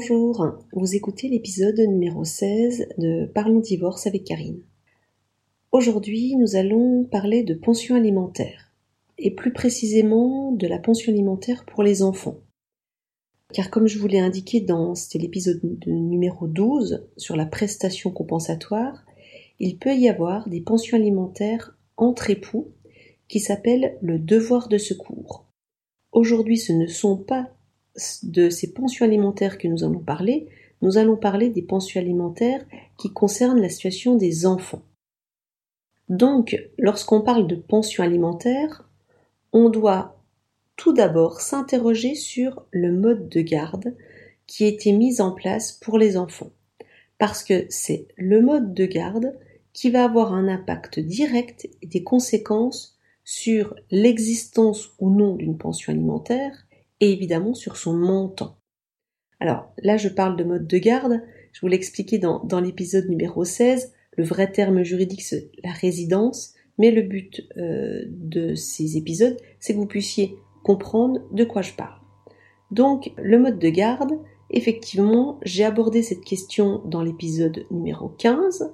Bonjour, vous écoutez l'épisode numéro 16 de Parlons divorce avec Karine. Aujourd'hui, nous allons parler de pension alimentaire, et plus précisément de la pension alimentaire pour les enfants. Car comme je vous l'ai indiqué dans l'épisode numéro 12 sur la prestation compensatoire, il peut y avoir des pensions alimentaires entre époux qui s'appellent le devoir de secours. Aujourd'hui, ce ne sont pas de ces pensions alimentaires que nous allons parler, nous allons parler des pensions alimentaires qui concernent la situation des enfants. Donc, lorsqu'on parle de pension alimentaire, on doit tout d'abord s'interroger sur le mode de garde qui a été mis en place pour les enfants. Parce que c'est le mode de garde qui va avoir un impact direct et des conséquences sur l'existence ou non d'une pension alimentaire et évidemment sur son montant. Alors là, je parle de mode de garde. Je vous l'ai expliqué dans, dans l'épisode numéro 16. Le vrai terme juridique, c'est la résidence. Mais le but euh, de ces épisodes, c'est que vous puissiez comprendre de quoi je parle. Donc, le mode de garde, effectivement, j'ai abordé cette question dans l'épisode numéro 15.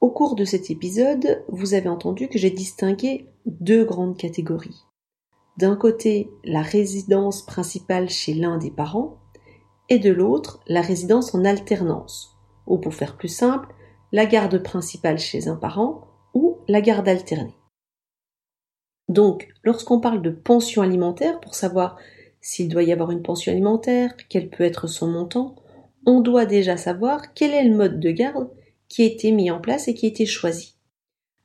Au cours de cet épisode, vous avez entendu que j'ai distingué deux grandes catégories d'un côté la résidence principale chez l'un des parents, et de l'autre la résidence en alternance, ou pour faire plus simple, la garde principale chez un parent ou la garde alternée. Donc, lorsqu'on parle de pension alimentaire, pour savoir s'il doit y avoir une pension alimentaire, quel peut être son montant, on doit déjà savoir quel est le mode de garde qui a été mis en place et qui a été choisi.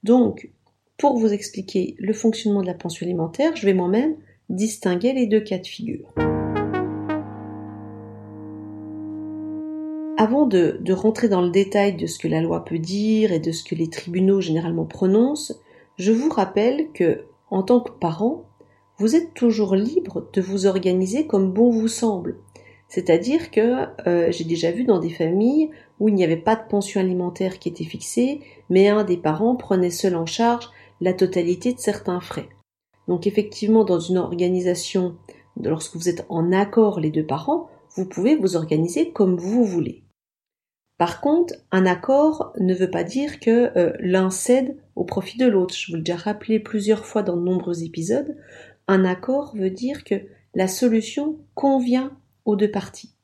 Donc, pour vous expliquer le fonctionnement de la pension alimentaire, je vais moi-même distinguer les deux cas de figure. Avant de, rentrer dans le détail de ce que la loi peut dire et de ce que les tribunaux généralement prononcent, je vous rappelle que, en tant que parent, vous êtes toujours libre de vous organiser comme bon vous semble. C'est-à-dire que euh, j'ai déjà vu dans des familles où il n'y avait pas de pension alimentaire qui était fixée, mais un des parents prenait seul en charge la totalité de certains frais. Donc effectivement, dans une organisation, lorsque vous êtes en accord les deux parents, vous pouvez vous organiser comme vous voulez. Par contre, un accord ne veut pas dire que euh, l'un cède au profit de l'autre. Je vous l'ai déjà rappelé plusieurs fois dans de nombreux épisodes. Un accord veut dire que la solution convient aux deux parties.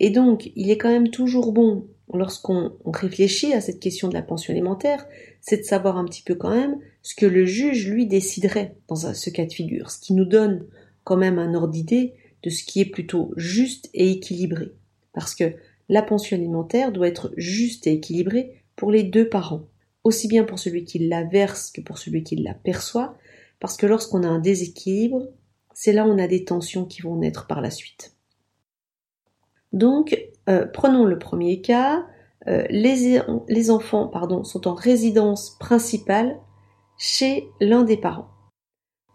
Et donc, il est quand même toujours bon lorsqu'on réfléchit à cette question de la pension alimentaire, c'est de savoir un petit peu quand même ce que le juge lui déciderait dans ce cas de figure, ce qui nous donne quand même un ordre d'idée de ce qui est plutôt juste et équilibré. Parce que la pension alimentaire doit être juste et équilibrée pour les deux parents, aussi bien pour celui qui la verse que pour celui qui la perçoit, parce que lorsqu'on a un déséquilibre, c'est là où on a des tensions qui vont naître par la suite. Donc, euh, prenons le premier cas. Euh, les, enfants pardon, sont en résidence principale chez l'un des parents.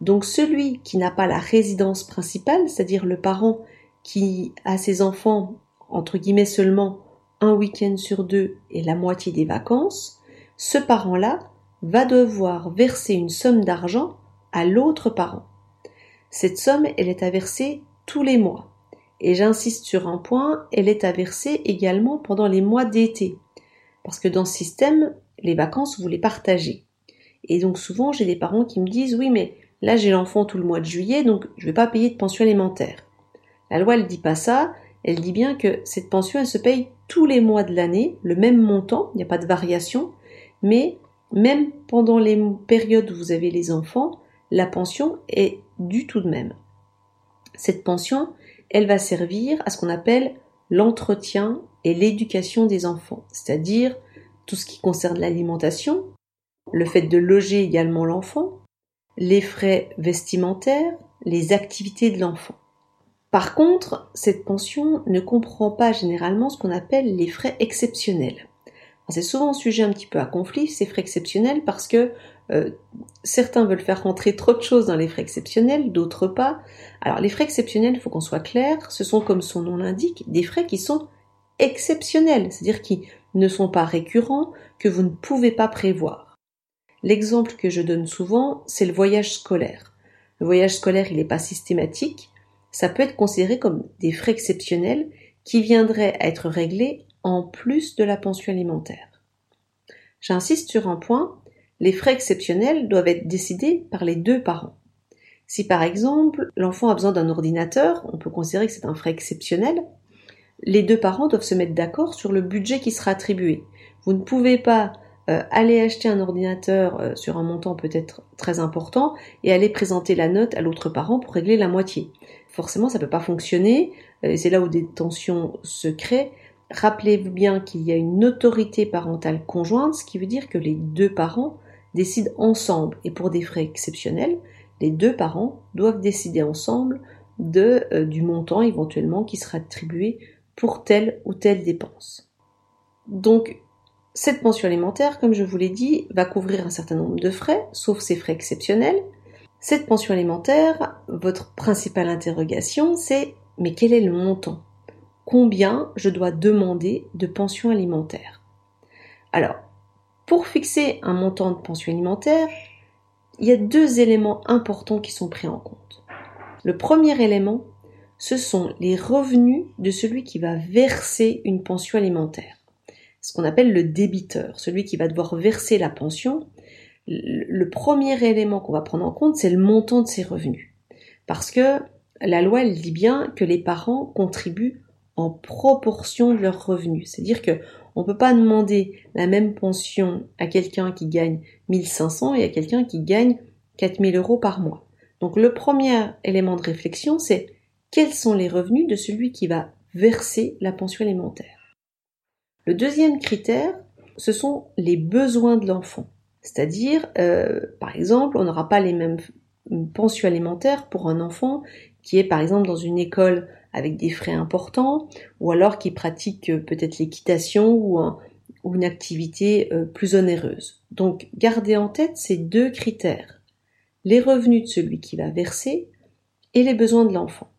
Donc celui qui n'a pas la résidence principale, c'est-à-dire le parent qui a ses enfants, entre guillemets seulement, un week-end sur deux et la moitié des vacances, ce parent-là va devoir verser une somme d'argent à l'autre parent. Cette somme, elle est à verser tous les mois. Et j'insiste sur un point, elle est à verser également pendant les mois d'été. Parce que dans ce système, les vacances, vous les partagez. Et donc souvent, j'ai des parents qui me disent, oui, mais là, j'ai l'enfant tout le mois de juillet, donc je ne vais pas payer de pension alimentaire. La loi, elle dit pas ça. Elle dit bien que cette pension, elle se paye tous les mois de l'année, le même montant, il n'y a pas de variation, mais même pendant les périodes où vous avez les enfants, la pension est du tout de même. Cette pension, elle va servir à ce qu'on appelle l'entretien et l'éducation des enfants, c'est-à-dire tout ce qui concerne l'alimentation, le fait de loger également l'enfant, les frais vestimentaires, les activités de l'enfant. Par contre, cette pension ne comprend pas généralement ce qu'on appelle les frais exceptionnels. C'est souvent un sujet un petit peu à conflit, ces frais exceptionnels, parce que euh, certains veulent faire rentrer trop de choses dans les frais exceptionnels, d'autres pas. Alors les frais exceptionnels, il faut qu'on soit clair, ce sont comme son nom l'indique, des frais qui sont exceptionnels, c'est-à-dire qui ne sont pas récurrents, que vous ne pouvez pas prévoir. L'exemple que je donne souvent, c'est le voyage scolaire. Le voyage scolaire, il n'est pas systématique, ça peut être considéré comme des frais exceptionnels qui viendraient à être réglés en plus de la pension alimentaire. J'insiste sur un point, les frais exceptionnels doivent être décidés par les deux parents. Si par exemple l'enfant a besoin d'un ordinateur, on peut considérer que c'est un frais exceptionnel, les deux parents doivent se mettre d'accord sur le budget qui sera attribué. Vous ne pouvez pas euh, aller acheter un ordinateur euh, sur un montant peut-être très important et aller présenter la note à l'autre parent pour régler la moitié. Forcément, ça ne peut pas fonctionner, euh, c'est là où des tensions se créent. Rappelez-vous bien qu'il y a une autorité parentale conjointe, ce qui veut dire que les deux parents décident ensemble et pour des frais exceptionnels, les deux parents doivent décider ensemble de, du montant éventuellement qui sera attribué pour telle ou telle dépense. Donc, cette pension alimentaire, comme je vous l'ai dit, va couvrir un certain nombre de frais, sauf ces frais exceptionnels. Cette pension alimentaire, votre principale interrogation, c'est mais quel est le montant? Combien je dois demander de pension alimentaire Alors, pour fixer un montant de pension alimentaire, il y a deux éléments importants qui sont pris en compte. Le premier élément, ce sont les revenus de celui qui va verser une pension alimentaire. Ce qu'on appelle le débiteur, celui qui va devoir verser la pension. Le premier élément qu'on va prendre en compte, c'est le montant de ses revenus. Parce que la loi, elle dit bien que les parents contribuent en proportion de leurs revenus. C'est-à-dire que on peut pas demander la même pension à quelqu'un qui gagne 1500 et à quelqu'un qui gagne 4000 euros par mois. Donc le premier élément de réflexion, c'est quels sont les revenus de celui qui va verser la pension alimentaire. Le deuxième critère, ce sont les besoins de l'enfant. C'est-à-dire, euh, par exemple, on n'aura pas les mêmes pensions alimentaires pour un enfant qui est par exemple dans une école avec des frais importants, ou alors qui pratique euh, peut-être l'équitation ou, une activité euh, plus onéreuse. Donc gardez en tête ces deux critères, les revenus de celui qui va verser et les besoins de l'enfant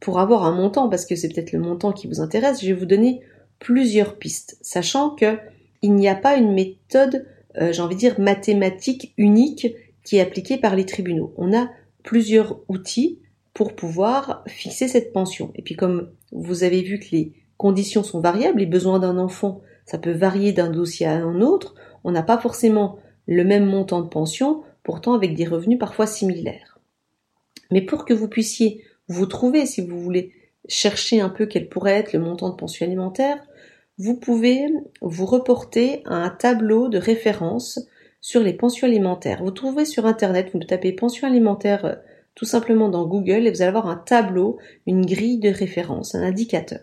pour avoir un montant, parce que c'est peut-être le montant qui vous intéresse, je vais vous donner plusieurs pistes, sachant que il n'y a pas une méthode, euh, j'ai envie de dire, mathématique unique qui est appliquée par les tribunaux. On a plusieurs outils pour pouvoir fixer cette pension. Et puis comme vous avez vu que les conditions sont variables, les besoins d'un enfant, ça peut varier d'un dossier à un autre, on n'a pas forcément le même montant de pension, pourtant avec des revenus parfois similaires. Mais pour que vous puissiez vous trouvez, si vous voulez chercher un peu quel pourrait être le montant de pension alimentaire, vous pouvez vous reporter à un tableau de référence sur les pensions alimentaires. Vous trouvez sur Internet, vous tapez pension alimentaire euh, tout simplement dans Google et vous allez avoir un tableau, une grille de référence, un indicateur.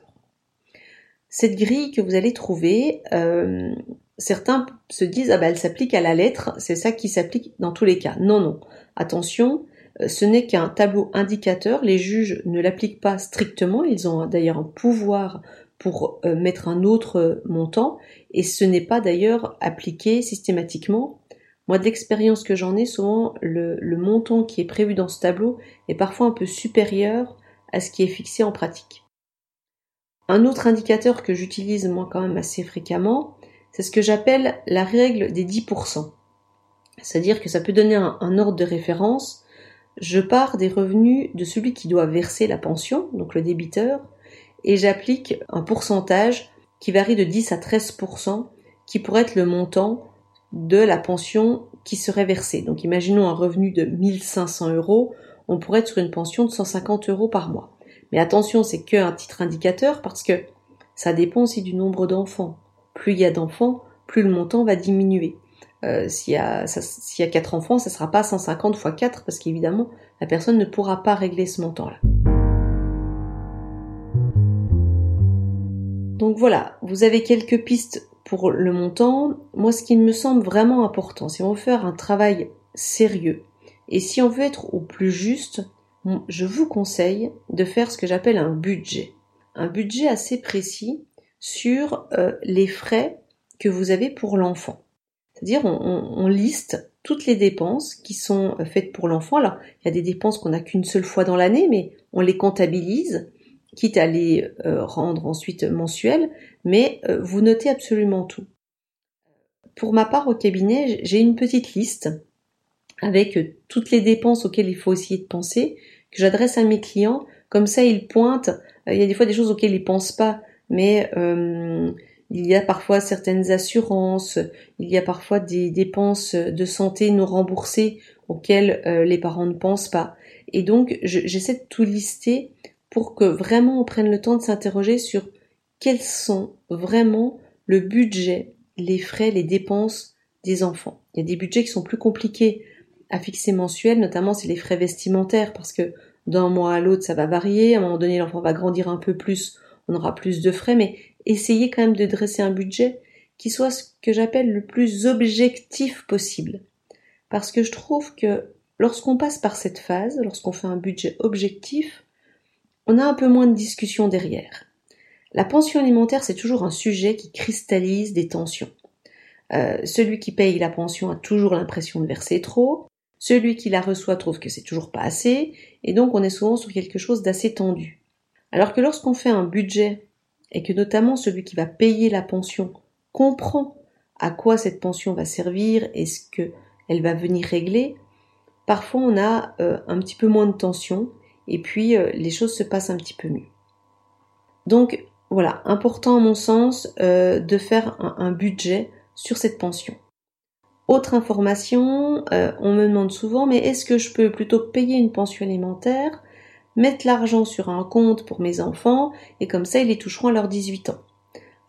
Cette grille que vous allez trouver, euh, certains se disent ah ben elle s'applique à la lettre, c'est ça qui s'applique dans tous les cas. Non non, attention, euh, ce n'est qu'un tableau indicateur, les juges ne l'appliquent pas strictement, ils ont d'ailleurs un pouvoir pour euh, mettre un autre montant, et ce n'est pas d'ailleurs appliqué systématiquement. Moi, d'expérience que j'en ai, souvent le, le, montant qui est prévu dans ce tableau est parfois un peu supérieur à ce qui est fixé en pratique. Un autre indicateur que j'utilise moi quand même assez fréquemment, c'est ce que j'appelle la règle des 10%. C'est-à-dire que ça peut donner un, un ordre de référence je pars des revenus de celui qui doit verser la pension, donc le débiteur, et j'applique un pourcentage qui varie de 10 à 13%, qui pourrait être le montant de la pension qui serait versée. Donc imaginons un revenu de 1500 euros, on pourrait être sur une pension de 150 euros par mois. Mais attention, c'est qu'un titre indicateur parce que ça dépend aussi du nombre d'enfants. Plus il y a d'enfants, plus le montant va diminuer. Euh, s'il y, a, s'il y a 4 enfants, ça ne sera pas 150 x 4 parce qu'évidemment, la personne ne pourra pas régler ce montant-là. Donc voilà, vous avez quelques pistes pour le montant. Moi, ce qui me semble vraiment important, si on veut faire un travail sérieux et si on veut être au plus juste, je vous conseille de faire ce que j'appelle un budget. Un budget assez précis sur euh, les frais que vous avez pour l'enfant. C'est-à-dire on, liste toutes les dépenses qui sont euh, faites pour l'enfant. Alors, il y a des dépenses qu'on n'a qu'une seule fois dans l'année, mais on les comptabilise, quitte à les euh, rendre ensuite mensuelles, mais euh, vous notez absolument tout. Pour ma part, au cabinet, j'ai une petite liste avec toutes les dépenses auxquelles il faut essayer de penser, que j'adresse à mes clients. Comme ça, ils pointent il y a des fois des choses auxquelles ils pensent pas, mais il y a parfois certaines assurances, il y a parfois des dépenses de santé non remboursées auxquelles euh, les parents ne pensent pas. Et donc, j'essaie de tout lister pour que vraiment on prenne le temps de s'interroger sur quels sont vraiment le budget, les frais, les dépenses des enfants. Il y a des budgets qui sont plus compliqués à fixer mensuels, notamment c'est les frais vestimentaires, parce que d'un mois à l'autre ça va varier, à un moment donné l'enfant va grandir un peu plus, on aura plus de frais, mais essayez quand même de dresser un budget qui soit ce que j'appelle le plus objectif possible. Parce que je trouve que lorsqu'on passe par cette phase, lorsqu'on fait un budget objectif, on a un peu moins de discussion derrière. La pension alimentaire, c'est toujours un sujet qui cristallise des tensions. Euh, celui qui paye la pension a toujours l'impression de verser trop, celui qui la reçoit trouve que c'est toujours pas assez, et donc on est souvent sur quelque chose d'assez tendu. Alors que lorsqu'on fait un budget et que notamment celui qui va payer la pension comprend à quoi cette pension va servir et ce qu'elle va venir régler, parfois on a euh, un petit peu moins de tension et puis euh, les choses se passent un petit peu mieux. Donc voilà, important à mon sens euh, de faire un, budget sur cette pension. Autre information, on me demande souvent, mais est-ce que je peux plutôt payer une pension alimentaire mettre l'argent sur un compte pour mes enfants et comme ça ils les toucheront à leurs 18 ans?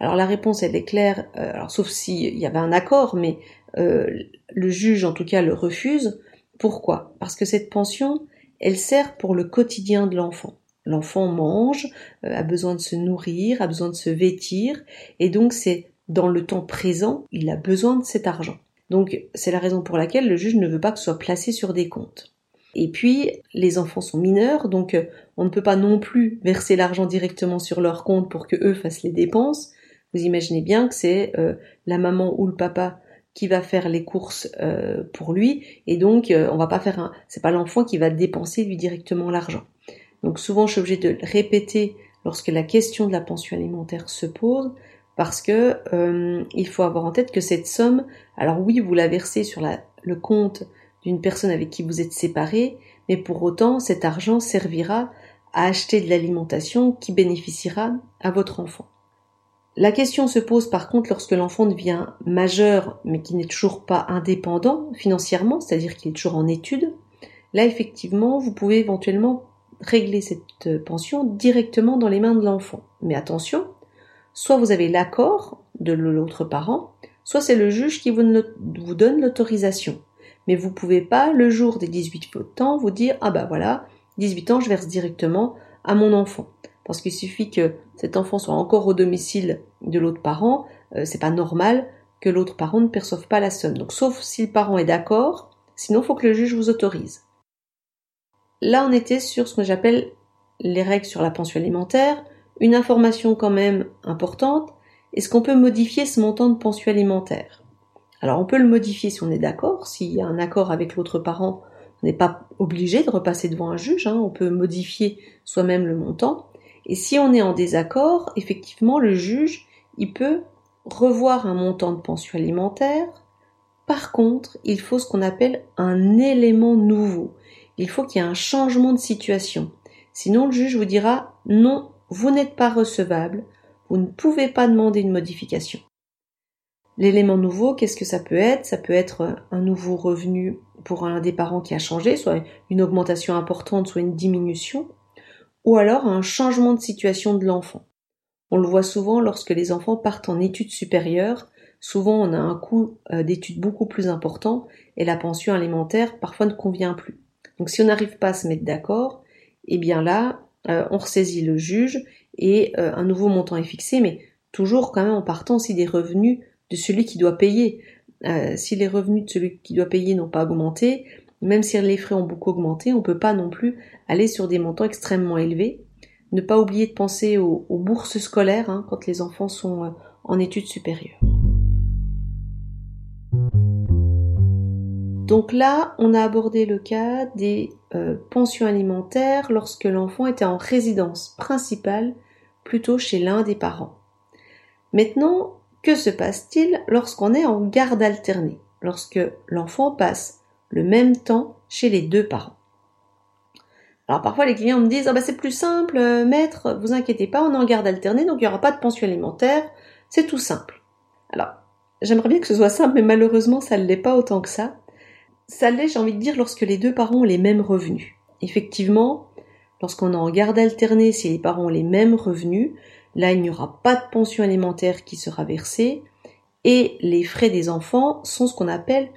Alors la réponse elle est claire, euh, sauf s'il y avait un accord, mais euh, le juge en tout cas le refuse. Pourquoi? Parce que cette pension, elle sert pour le quotidien de l'enfant. L'enfant mange, euh, a besoin de se nourrir, a besoin de se vêtir, et donc c'est dans le temps présent, il a besoin de cet argent. Donc c'est la raison pour laquelle le juge ne veut pas que ce soit placé sur des comptes. Et puis, les enfants sont mineurs, donc euh, on ne peut pas non plus verser l'argent directement sur leur compte pour que eux fassent les dépenses. Vous imaginez bien que c'est euh, la maman ou le papa qui va faire les courses euh, pour lui, et donc on va pas faire un, c'est pas l'enfant qui va dépenser lui directement l'argent. Donc souvent, je suis obligée de répéter lorsque la question de la pension alimentaire se pose, parce que il faut avoir en tête que cette somme, alors oui, vous la versez sur le compte d'une personne avec qui vous êtes séparé, mais pour autant cet argent servira à acheter de l'alimentation qui bénéficiera à votre enfant. La question se pose par contre lorsque l'enfant devient majeur mais qui n'est toujours pas indépendant financièrement, c'est-à-dire qu'il est toujours en études. Là effectivement, vous pouvez éventuellement régler cette pension directement dans les mains de l'enfant. Mais attention, soit vous avez l'accord de l'autre parent, soit c'est le juge qui vous, donne l'autorisation. Mais vous pouvez pas, le jour des 18 ans, vous dire, ah bah voilà, 18 ans, je verse directement à mon enfant. Parce qu'il suffit que cet enfant soit encore au domicile de l'autre parent, euh, c'est pas normal que l'autre parent ne perçoive pas la somme. Donc, sauf si le parent est d'accord, sinon il faut que le juge vous autorise. Là, on était sur ce que j'appelle les règles sur la pension alimentaire. Une information quand même importante, est-ce qu'on peut modifier ce montant de pension alimentaire? Alors on peut le modifier si on est d'accord, s'il y a un accord avec l'autre parent, on n'est pas obligé de repasser devant un juge, hein. on peut modifier soi-même le montant. Et si on est en désaccord, effectivement le juge, il peut revoir un montant de pension alimentaire. Par contre, il faut ce qu'on appelle un élément nouveau. Il faut qu'il y ait un changement de situation. Sinon, le juge vous dira non, vous n'êtes pas recevable, vous ne pouvez pas demander une modification. L'élément nouveau, qu'est-ce que ça peut être? Ça peut être un nouveau revenu pour un des parents qui a changé, soit une augmentation importante, soit une diminution, ou alors un changement de situation de l'enfant. On le voit souvent lorsque les enfants partent en études supérieures, souvent on a un coût euh, d'études beaucoup plus important et la pension alimentaire parfois ne convient plus. Donc si on n'arrive pas à se mettre d'accord, eh bien là, euh, on ressaisit le juge et euh, un nouveau montant est fixé, mais toujours quand même en partant aussi des revenus de celui qui doit payer. Si les revenus de celui qui doit payer n'ont pas augmenté, même si les frais ont beaucoup augmenté, on ne peut pas non plus aller sur des montants extrêmement élevés. Ne pas oublier de penser aux, bourses scolaires hein, quand les enfants sont euh, en études supérieures. Donc là, on a abordé le cas des euh, pensions alimentaires lorsque l'enfant était en résidence principale plutôt chez l'un des parents. Maintenant, que se passe-t-il lorsqu'on est en garde alternée, lorsque l'enfant passe le même temps chez les deux parents Alors parfois les clients me disent ah bah c'est plus simple, euh, maître, vous inquiétez pas, on est en garde alternée, donc il n'y aura pas de pension alimentaire, c'est tout simple. Alors j'aimerais bien que ce soit simple, mais malheureusement ça ne l'est pas autant que ça. Ça l'est, j'ai envie de dire, lorsque les deux parents ont les mêmes revenus. Effectivement, lorsqu'on est en garde alternée, si les parents ont les mêmes revenus, là il n'y aura pas de pension alimentaire qui sera versée, et les frais des enfants sont ce qu'on appelle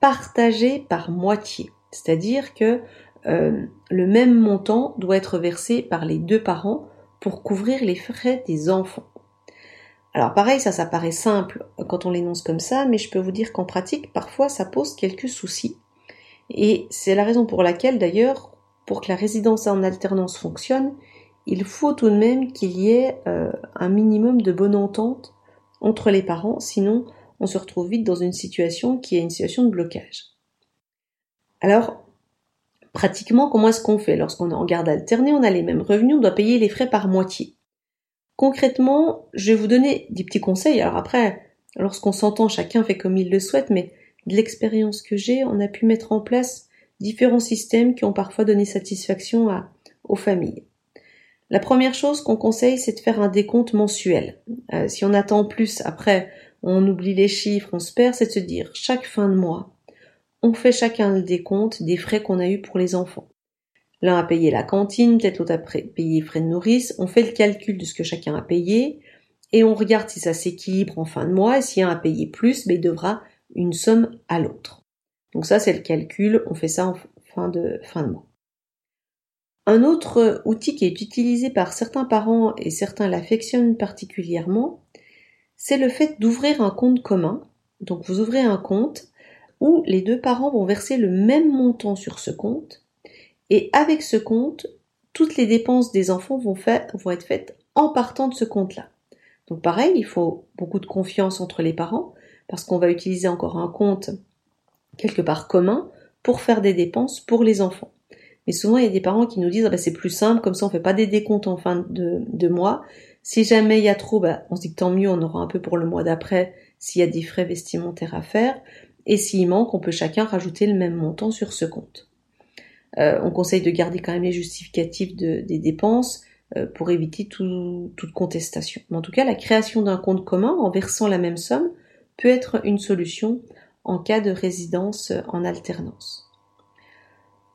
partagés par moitié. C'est-à-dire que euh, le même montant doit être versé par les deux parents pour couvrir les frais des enfants. Alors pareil, ça, ça paraît simple quand on l'énonce comme ça, mais je peux vous dire qu'en pratique, parfois, ça pose quelques soucis. Et c'est la raison pour laquelle, d'ailleurs, pour que la résidence en alternance fonctionne, il faut tout de même qu'il y ait euh, un minimum de bonne entente entre les parents, sinon on se retrouve vite dans une situation qui est une situation de blocage. Alors, pratiquement, comment est-ce qu'on fait? Lorsqu'on est en garde alternée, on a les mêmes revenus, on doit payer les frais par moitié. Concrètement, je vais vous donner des petits conseils. Alors après, lorsqu'on s'entend, chacun fait comme il le souhaite, mais de l'expérience que j'ai, on a pu mettre en place différents systèmes qui ont parfois donné satisfaction aux familles. La première chose qu'on conseille, c'est de faire un décompte mensuel. Euh, si on attend plus, après, on oublie les chiffres, on se perd, c'est de se dire, chaque fin de mois, on fait chacun le décompte des frais qu'on a eus pour les enfants. L'un a payé la cantine, peut-être l'autre a payé les frais de nourrice, on fait le calcul de ce que chacun a payé, et on regarde si ça s'équilibre en fin de mois, et si un a payé plus, mais ben, il devra une somme à l'autre. Donc ça, c'est le calcul, on fait ça en fin de, fin de mois. Un autre outil qui est utilisé par certains parents et certains l'affectionnent particulièrement, c'est le fait d'ouvrir un compte commun. Donc vous ouvrez un compte où les deux parents vont verser le même montant sur ce compte et avec ce compte, toutes les dépenses des enfants vont, être faites en partant de ce compte-là. Donc pareil, il faut beaucoup de confiance entre les parents parce qu'on va utiliser encore un compte quelque part commun pour faire des dépenses pour les enfants. Mais souvent, il y a des parents qui nous disent ah bah, c'est plus simple, comme ça on fait pas des décomptes en fin de, mois. Si jamais il y a trop, bah, on se dit que tant mieux, on aura un peu pour le mois d'après s'il y a des frais vestimentaires à faire. Et s'il manque, on peut chacun rajouter le même montant sur ce compte. Euh, on conseille de garder quand même les justificatifs des dépenses euh, pour éviter toute contestation. Mais en tout cas, la création d'un compte commun en versant la même somme peut être une solution en cas de résidence en alternance.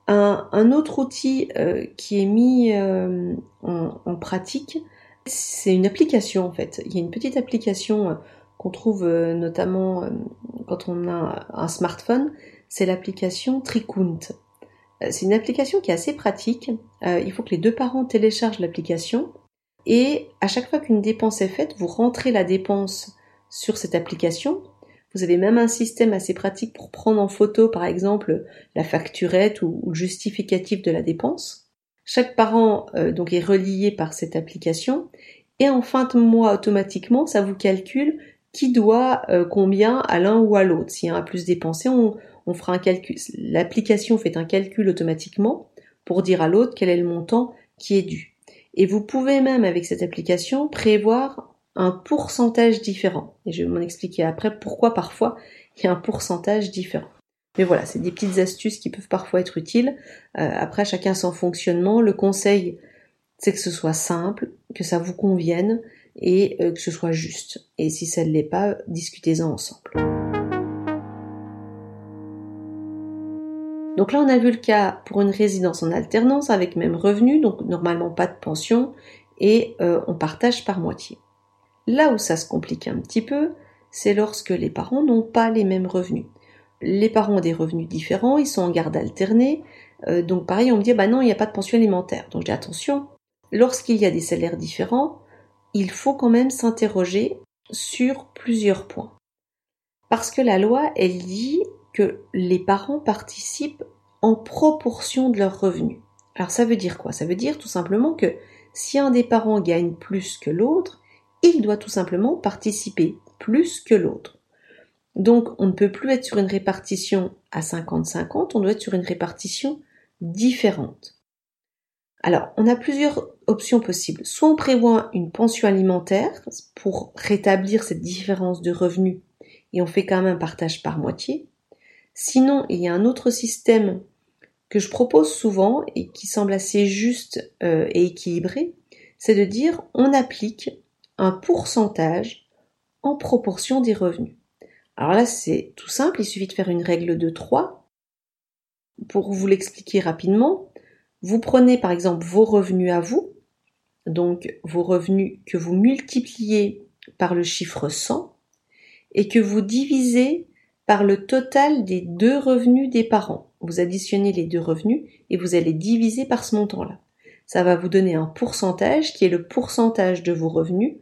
Un, autre outil euh, qui est mis euh, en, pratique, c'est une application en fait. Il y a une petite application euh, qu'on trouve notamment quand on a un smartphone, c'est l'application Tricount. C'est une application qui est assez pratique. il faut que les deux parents téléchargent l'application et à chaque fois qu'une dépense est faite, vous rentrez la dépense sur cette application vous avez même un système assez pratique pour prendre en photo, par exemple, la facturette ou, le justificatif de la dépense. Chaque parent euh, donc est relié par cette application et en fin de mois automatiquement, ça vous calcule qui doit euh, combien à l'un ou à l'autre. S'il y a un plus dépensé, on, on fera un calcul. L'application fait un calcul automatiquement pour dire à l'autre quel est le montant qui est dû. Et vous pouvez même avec cette application prévoir un pourcentage différent. Et je vais m'en expliquer après pourquoi parfois il y a un pourcentage différent. Mais voilà, c'est des petites astuces qui peuvent parfois être utiles. Euh, après, chacun son fonctionnement. Le conseil, c'est que ce soit simple, que ça vous convienne et euh, que ce soit juste. Et si ça ne l'est pas, discutez-en ensemble. Donc là, on a vu le cas pour une résidence en alternance avec même revenu, donc normalement pas de pension, et euh, on partage par moitié. Là où ça se complique un petit peu, c'est lorsque les parents n'ont pas les mêmes revenus. Les parents ont des revenus différents, ils sont en garde alternée, euh, donc pareil, on me dit bah non, il n'y a pas de pension alimentaire. Donc dis attention, lorsqu'il y a des salaires différents, il faut quand même s'interroger sur plusieurs points. Parce que la loi, elle dit que les parents participent en proportion de leurs revenus. Alors ça veut dire quoi? Ça veut dire tout simplement que si un des parents gagne plus que l'autre, il doit tout simplement participer plus que l'autre. Donc on ne peut plus être sur une répartition à 50-50, on doit être sur une répartition différente. Alors, on a plusieurs options possibles. Soit on prévoit une pension alimentaire pour rétablir cette différence de revenus et on fait quand même un partage par moitié. Sinon, il y a un autre système que je propose souvent et qui semble assez juste euh, et équilibré, c'est de dire on applique un pourcentage en proportion des revenus. Alors là, c'est tout simple, il suffit de faire une règle de 3. Pour vous l'expliquer rapidement, vous prenez par exemple vos revenus à vous, donc vos revenus que vous multipliez par le chiffre 100 et que vous divisez par le total des deux revenus des parents. Vous additionnez les deux revenus et vous allez diviser par ce montant-là. Ça va vous donner un pourcentage qui est le pourcentage de vos revenus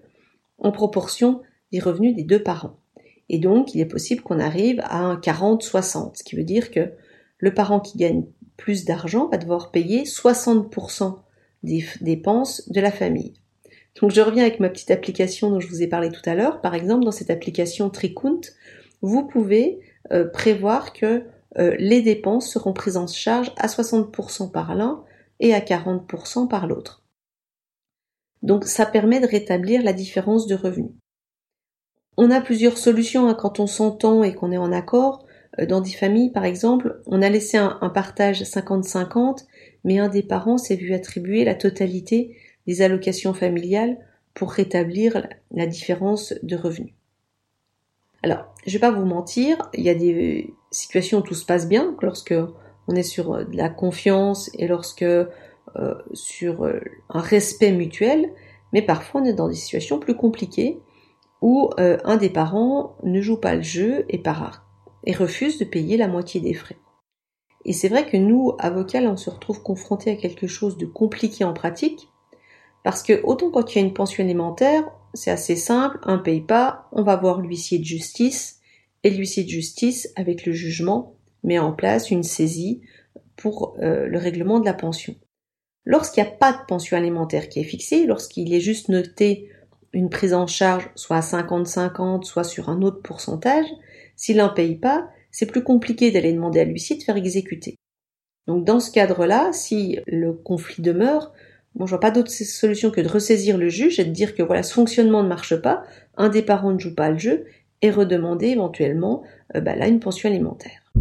en proportion des revenus des deux parents. Et donc, il est possible qu'on arrive à un 40-60, ce qui veut dire que le parent qui gagne plus d'argent va devoir payer 60% des dépenses de la famille. Donc je reviens avec ma petite application dont je vous ai parlé tout à l'heure. Par exemple, dans cette application Tricount, vous pouvez euh, prévoir que euh, les dépenses seront prises en charge à 60% par l'un et à 40% par l'autre. Donc ça permet de rétablir la différence de revenus. On a plusieurs solutions hein, quand on s'entend et qu'on est en accord. Euh, dans des familles, par exemple, on a laissé un, un partage 50-50, mais un des parents s'est vu attribuer la totalité des allocations familiales pour rétablir la différence de revenus. Alors, je vais pas vous mentir, il y a des situations où tout se passe bien, lorsque on est sur euh, de la confiance et lorsque euh, sur euh, un respect mutuel, mais parfois on est dans des situations plus compliquées où un des parents ne joue pas le jeu et part et refuse de payer la moitié des frais. Et c'est vrai que nous, avocats, on se retrouve confrontés à quelque chose de compliqué en pratique, parce que autant quand il y a une pension alimentaire, c'est assez simple, un paye pas, on va voir l'huissier de justice, et l'huissier de justice, avec le jugement, met en place une saisie pour euh, le règlement de la pension. Lorsqu'il n'y a pas de pension alimentaire qui est fixée, lorsqu'il est juste noté une prise en charge soit à 50-50, soit sur un autre pourcentage, s'il n'en paye pas, c'est plus compliqué d'aller demander à l'huissier de faire exécuter. Donc dans ce cadre-là, si le conflit demeure, Bon, je vois pas d'autre solution que de ressaisir le juge et de dire que voilà, ce fonctionnement ne marche pas, un des parents ne joue pas le jeu, et redemander éventuellement euh, bah, là une pension alimentaire.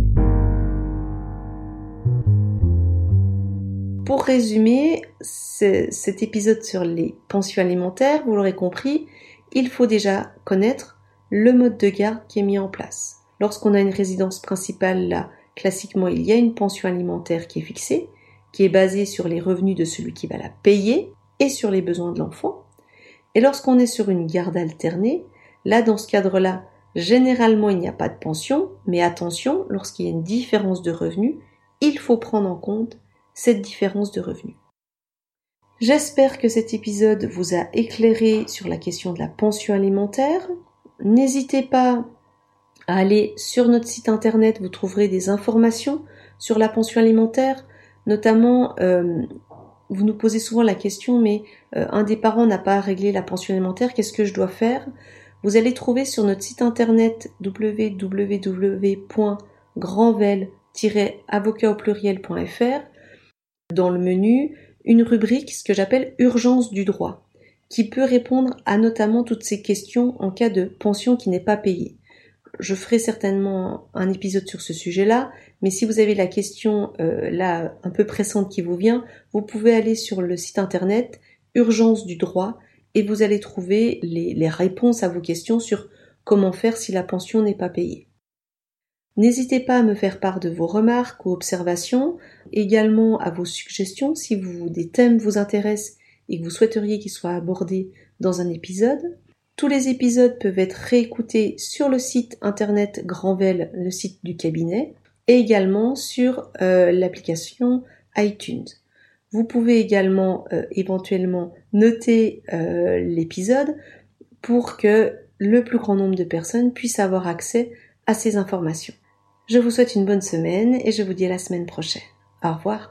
Pour résumer cet épisode sur les pensions alimentaires, vous l'aurez compris, il faut déjà connaître le mode de garde qui est mis en place. Lorsqu'on a une résidence principale, là, classiquement, il y a une pension alimentaire qui est fixée qui est basée sur les revenus de celui qui va la payer et sur les besoins de l'enfant. Et lorsqu'on est sur une garde alternée, là, dans ce cadre-là, généralement, il n'y a pas de pension, mais attention, lorsqu'il y a une différence de revenus, il faut prendre en compte cette différence de revenus. J'espère que cet épisode vous a éclairé sur la question de la pension alimentaire. N'hésitez pas à aller sur notre site internet, vous trouverez des informations sur la pension alimentaire, Notamment, euh, vous nous posez souvent la question, mais euh, un des parents n'a pas réglé la pension alimentaire, qu'est-ce que je dois faire? Vous allez trouver sur notre site internet www.grandvel-avocat dans le menu une rubrique, ce que j'appelle urgence du droit, qui peut répondre à notamment toutes ces questions en cas de pension qui n'est pas payée je ferai certainement un épisode sur ce sujet-là, mais si vous avez la question euh, là un peu pressante qui vous vient, vous pouvez aller sur le site internet Urgence du droit et vous allez trouver les, réponses à vos questions sur comment faire si la pension n'est pas payée. N'hésitez pas à me faire part de vos remarques ou observations, également à vos suggestions si des thèmes vous intéressent et que vous souhaiteriez qu'ils soient abordés dans un épisode. Tous les épisodes peuvent être réécoutés sur le site internet Grandvel, le site du cabinet, et également sur euh, l'application iTunes. Vous pouvez également euh, éventuellement noter euh, l'épisode pour que le plus grand nombre de personnes puissent avoir accès à ces informations. Je vous souhaite une bonne semaine et je vous dis à la semaine prochaine. Au revoir.